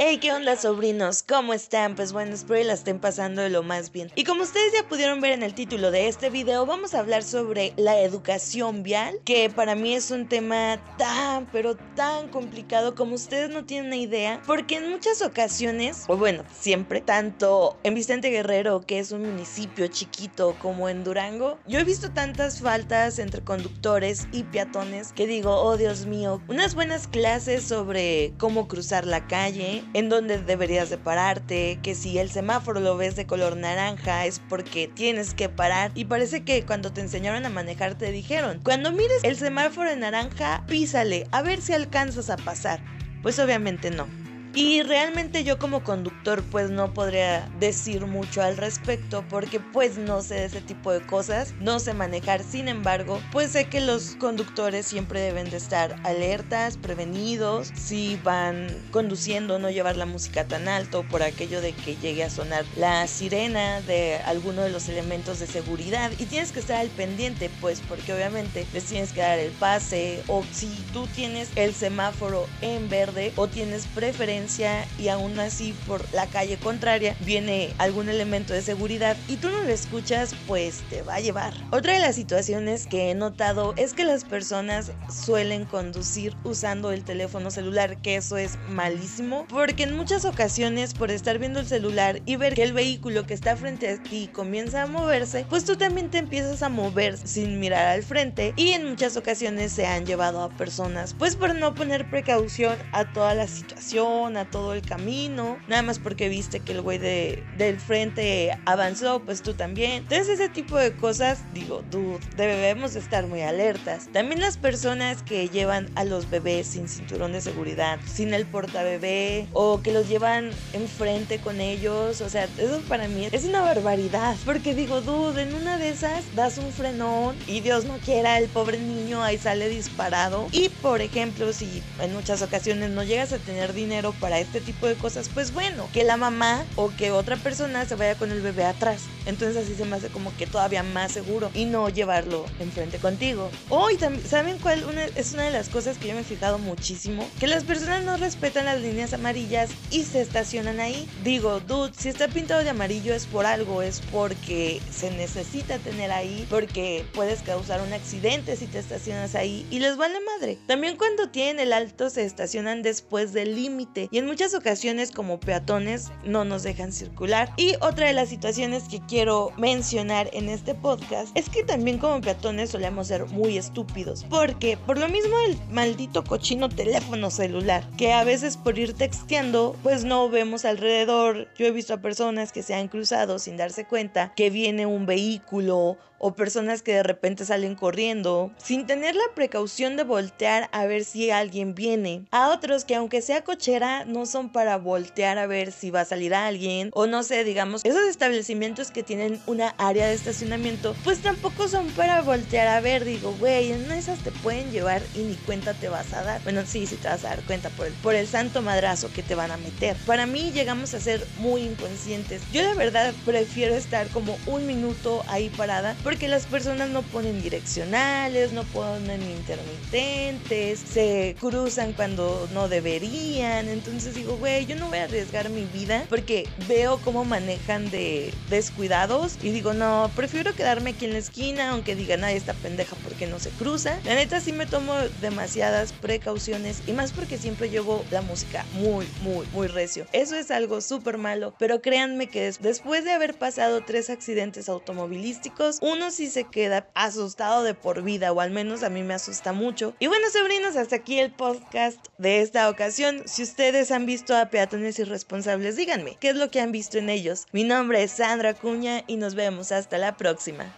Hey, ¿qué onda sobrinos? ¿Cómo están? Pues bueno, espero que la estén pasando de lo más bien. Y como ustedes ya pudieron ver en el título de este video, vamos a hablar sobre la educación vial, que para mí es un tema tan, pero tan complicado como ustedes no tienen una idea, porque en muchas ocasiones, o bueno, siempre, tanto en Vicente Guerrero, que es un municipio chiquito, como en Durango, yo he visto tantas faltas entre conductores y peatones que digo, oh Dios mío, unas buenas clases sobre cómo cruzar la calle, en dónde deberías de pararte, que si el semáforo lo ves de color naranja es porque tienes que parar y parece que cuando te enseñaron a manejar te dijeron, cuando mires el semáforo en naranja, písale, a ver si alcanzas a pasar. Pues obviamente no. Y realmente yo como conductor pues no podría decir mucho al respecto porque pues no sé ese tipo de cosas, no sé manejar, sin embargo pues sé que los conductores siempre deben de estar alertas, prevenidos, si van conduciendo no llevar la música tan alto por aquello de que llegue a sonar la sirena de alguno de los elementos de seguridad. Y tienes que estar al pendiente pues porque obviamente les tienes que dar el pase. O si tú tienes el semáforo en verde o tienes preferencia y aún así por la calle contraria viene algún elemento de seguridad y tú no lo escuchas, pues te va a llevar. Otra de las situaciones que he notado es que las personas suelen conducir usando el teléfono celular, que eso es malísimo, porque en muchas ocasiones por estar viendo el celular y ver que el vehículo que está frente a ti comienza a moverse, pues tú también te empiezas a mover sin mirar al frente y en muchas ocasiones se han llevado a personas, pues por no poner precaución a toda la situación, todo el camino, nada más porque viste que el güey de, del frente avanzó, pues tú también. Entonces ese tipo de cosas, digo, dude, debemos estar muy alertas. También las personas que llevan a los bebés sin cinturón de seguridad, sin el portabebé o que los llevan enfrente con ellos, o sea, eso para mí es una barbaridad, porque digo, dude, en una de esas das un frenón y Dios no quiera, el pobre niño ahí sale disparado. Y por ejemplo, si en muchas ocasiones no llegas a tener dinero para este tipo de cosas, pues bueno, que la mamá o que otra persona se vaya con el bebé atrás. Entonces así se me hace como que todavía más seguro y no llevarlo enfrente contigo. Hoy también, ¿saben cuál es una de las cosas que yo me he fijado muchísimo? Que las personas no respetan las líneas amarillas y se estacionan ahí. Digo, dude, si está pintado de amarillo es por algo, es porque se necesita tener ahí, porque puedes causar un accidente si te estacionas ahí y les vale madre. También cuando tienen el alto se estacionan después del límite y en muchas ocasiones como peatones no nos dejan circular. Y otra de las situaciones que quiero mencionar en este podcast es que también como peatones solemos ser muy estúpidos. Porque por lo mismo el maldito cochino teléfono celular, que a veces por ir texteando pues no vemos alrededor. Yo he visto a personas que se han cruzado sin darse cuenta que viene un vehículo o personas que de repente salen corriendo sin tener la precaución de voltear a ver si alguien viene. A otros que aunque sea cochera no son para voltear a ver si va a salir alguien o no sé, digamos, esos establecimientos que tienen una área de estacionamiento pues tampoco son para voltear a ver, digo, güey, en esas te pueden llevar y ni cuenta te vas a dar. Bueno, sí, sí te vas a dar cuenta por el, por el santo madrazo que te van a meter. Para mí llegamos a ser muy inconscientes. Yo la verdad prefiero estar como un minuto ahí parada porque las personas no ponen direccionales, no ponen intermitentes, se cruzan cuando no deberían. Entonces digo, güey, yo no voy a arriesgar mi vida porque veo cómo manejan de descuidados y digo, no, prefiero quedarme aquí en la esquina, aunque digan, ay, esta pendeja porque no se cruza. La neta sí me tomo demasiadas precauciones y más porque siempre llevo la música muy, muy, muy recio. Eso es algo súper malo, pero créanme que después de haber pasado tres accidentes automovilísticos, uno sí se queda asustado de por vida, o al menos a mí me asusta mucho. Y bueno, sobrinos, hasta aquí el podcast de esta ocasión. Si ustedes ustedes han visto a peatones irresponsables? Díganme, ¿qué es lo que han visto en ellos? Mi nombre es Sandra Acuña y nos vemos hasta la próxima.